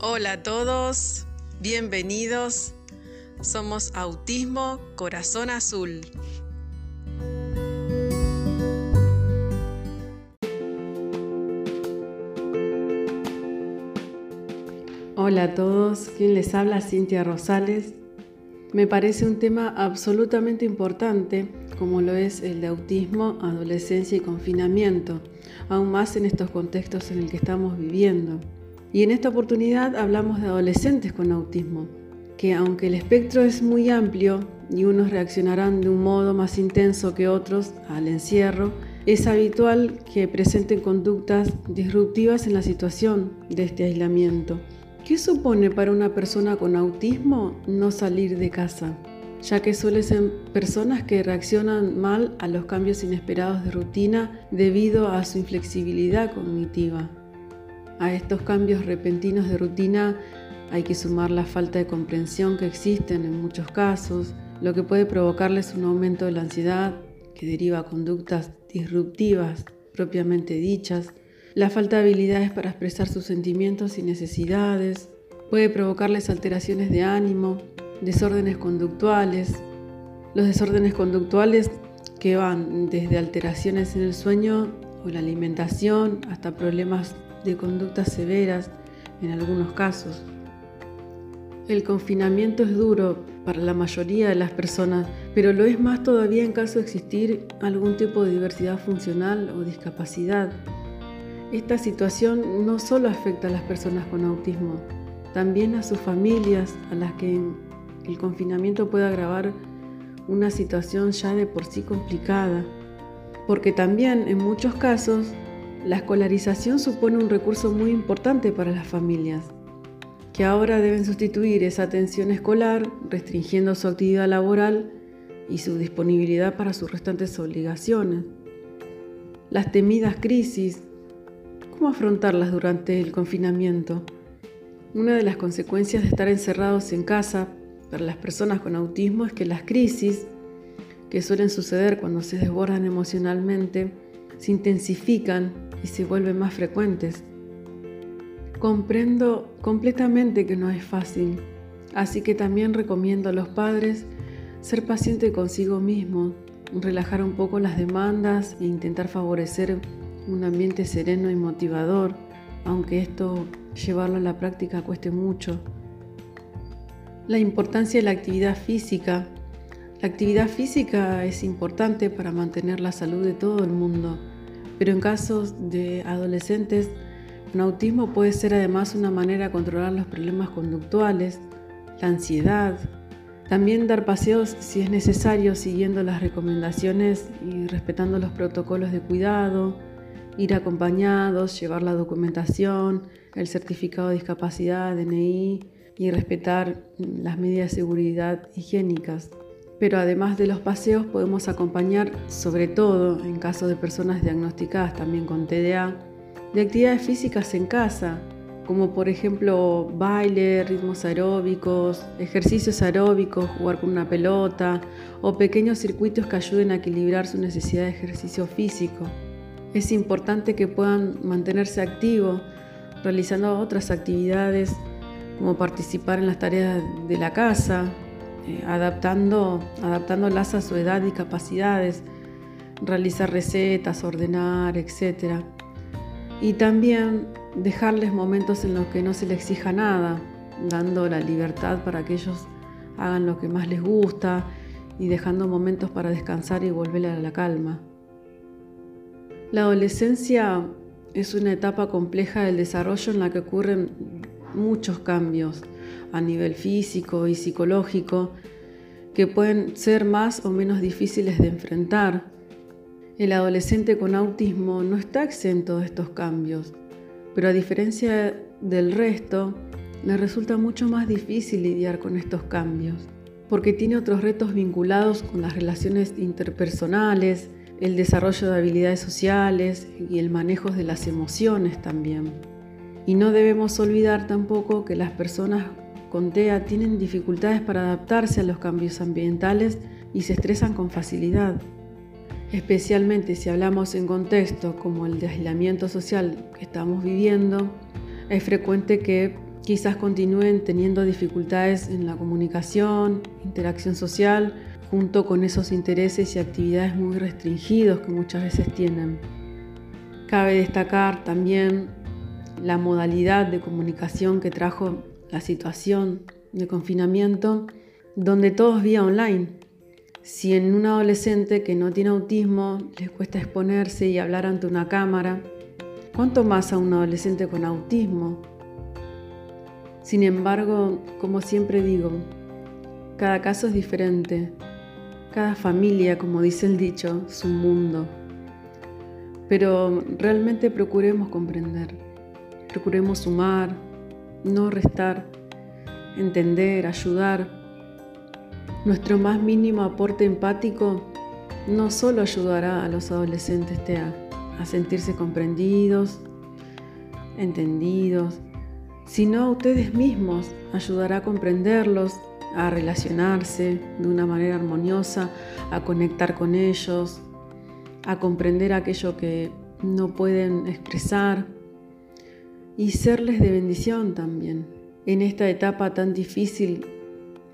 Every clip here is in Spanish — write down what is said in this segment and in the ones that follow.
Hola a todos, bienvenidos. Somos Autismo Corazón Azul. Hola a todos, quien les habla Cintia Rosales. Me parece un tema absolutamente importante, como lo es el de autismo, adolescencia y confinamiento, aún más en estos contextos en el que estamos viviendo. Y en esta oportunidad hablamos de adolescentes con autismo, que aunque el espectro es muy amplio y unos reaccionarán de un modo más intenso que otros al encierro, es habitual que presenten conductas disruptivas en la situación de este aislamiento. ¿Qué supone para una persona con autismo no salir de casa? ya que suelen ser personas que reaccionan mal a los cambios inesperados de rutina debido a su inflexibilidad cognitiva. A estos cambios repentinos de rutina hay que sumar la falta de comprensión que existen en muchos casos, lo que puede provocarles un aumento de la ansiedad que deriva a conductas disruptivas propiamente dichas, la falta de habilidades para expresar sus sentimientos y necesidades, puede provocarles alteraciones de ánimo, desórdenes conductuales. Los desórdenes conductuales que van desde alteraciones en el sueño o la alimentación hasta problemas de conductas severas en algunos casos. El confinamiento es duro para la mayoría de las personas, pero lo es más todavía en caso de existir algún tipo de diversidad funcional o discapacidad. Esta situación no solo afecta a las personas con autismo, también a sus familias, a las que el confinamiento puede agravar una situación ya de por sí complicada, porque también en muchos casos la escolarización supone un recurso muy importante para las familias, que ahora deben sustituir esa atención escolar restringiendo su actividad laboral y su disponibilidad para sus restantes obligaciones. Las temidas crisis, ¿cómo afrontarlas durante el confinamiento? Una de las consecuencias de estar encerrados en casa para las personas con autismo es que las crisis, que suelen suceder cuando se desbordan emocionalmente, se intensifican y se vuelven más frecuentes. Comprendo completamente que no es fácil, así que también recomiendo a los padres ser paciente consigo mismo, relajar un poco las demandas e intentar favorecer un ambiente sereno y motivador, aunque esto llevarlo a la práctica cueste mucho. La importancia de la actividad física. La actividad física es importante para mantener la salud de todo el mundo pero en casos de adolescentes con autismo puede ser además una manera de controlar los problemas conductuales, la ansiedad, también dar paseos si es necesario siguiendo las recomendaciones y respetando los protocolos de cuidado, ir acompañados, llevar la documentación, el certificado de discapacidad, DNI y respetar las medidas de seguridad higiénicas pero además de los paseos podemos acompañar, sobre todo en caso de personas diagnosticadas también con TDA, de actividades físicas en casa, como por ejemplo baile, ritmos aeróbicos, ejercicios aeróbicos, jugar con una pelota o pequeños circuitos que ayuden a equilibrar su necesidad de ejercicio físico. Es importante que puedan mantenerse activos realizando otras actividades como participar en las tareas de la casa, eh, adaptando, adaptándolas a su edad y capacidades, realizar recetas, ordenar, etc. Y también dejarles momentos en los que no se les exija nada, dando la libertad para que ellos hagan lo que más les gusta y dejando momentos para descansar y volver a la calma. La adolescencia es una etapa compleja del desarrollo en la que ocurren muchos cambios a nivel físico y psicológico que pueden ser más o menos difíciles de enfrentar. El adolescente con autismo no está exento de estos cambios, pero a diferencia del resto, le resulta mucho más difícil lidiar con estos cambios, porque tiene otros retos vinculados con las relaciones interpersonales, el desarrollo de habilidades sociales y el manejo de las emociones también. Y no debemos olvidar tampoco que las personas con TEA tienen dificultades para adaptarse a los cambios ambientales y se estresan con facilidad. Especialmente si hablamos en contextos como el de aislamiento social que estamos viviendo, es frecuente que quizás continúen teniendo dificultades en la comunicación, interacción social, junto con esos intereses y actividades muy restringidos que muchas veces tienen. Cabe destacar también la modalidad de comunicación que trajo la situación de confinamiento, donde todo es vía online. Si en un adolescente que no tiene autismo les cuesta exponerse y hablar ante una cámara, ¿cuánto más a un adolescente con autismo? Sin embargo, como siempre digo, cada caso es diferente. Cada familia, como dice el dicho, es un mundo. Pero realmente procuremos comprender, procuremos sumar, no restar, entender, ayudar. Nuestro más mínimo aporte empático no solo ayudará a los adolescentes a, sentirse comprendidos, entendidos, sino a ustedes mismos ayudará a comprenderlos, a relacionarse de una manera armoniosa, a conectar con ellos, a comprender aquello que no pueden expresar y serles de bendición también en esta etapa tan difícil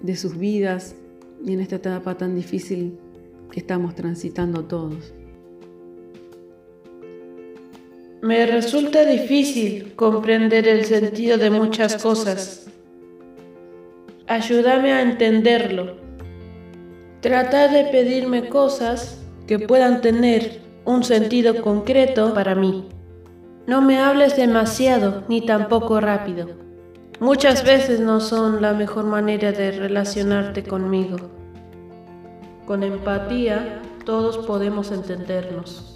de sus vidas y en esta etapa tan difícil que estamos transitando todos. Me resulta difícil comprender el sentido de muchas cosas. Ayúdame a entenderlo. Trata de pedirme cosas que puedan tener un sentido concreto para mí. No me hables demasiado ni tampoco rápido. Muchas veces no son la mejor manera de relacionarte conmigo. Con empatía todos podemos entendernos.